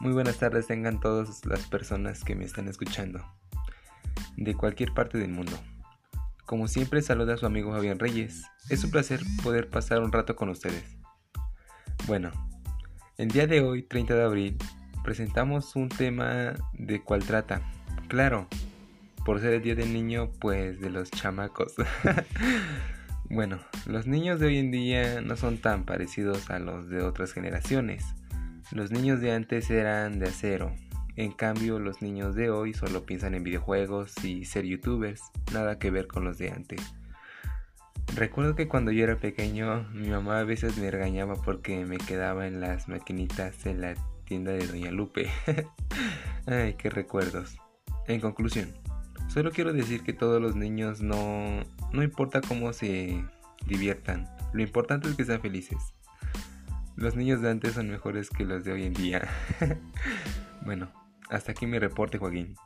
Muy buenas tardes tengan todas las personas que me están escuchando, de cualquier parte del mundo. Como siempre saluda a su amigo Javier Reyes. Es un placer poder pasar un rato con ustedes. Bueno, el día de hoy, 30 de abril, presentamos un tema de cual trata. Claro, por ser el día del niño, pues de los chamacos. bueno, los niños de hoy en día no son tan parecidos a los de otras generaciones. Los niños de antes eran de acero, en cambio los niños de hoy solo piensan en videojuegos y ser youtubers, nada que ver con los de antes. Recuerdo que cuando yo era pequeño mi mamá a veces me regañaba porque me quedaba en las maquinitas en la tienda de Doña Lupe. Ay, qué recuerdos. En conclusión, solo quiero decir que todos los niños no, no importa cómo se diviertan, lo importante es que sean felices. Los niños de antes son mejores que los de hoy en día. bueno, hasta aquí mi reporte, Joaquín.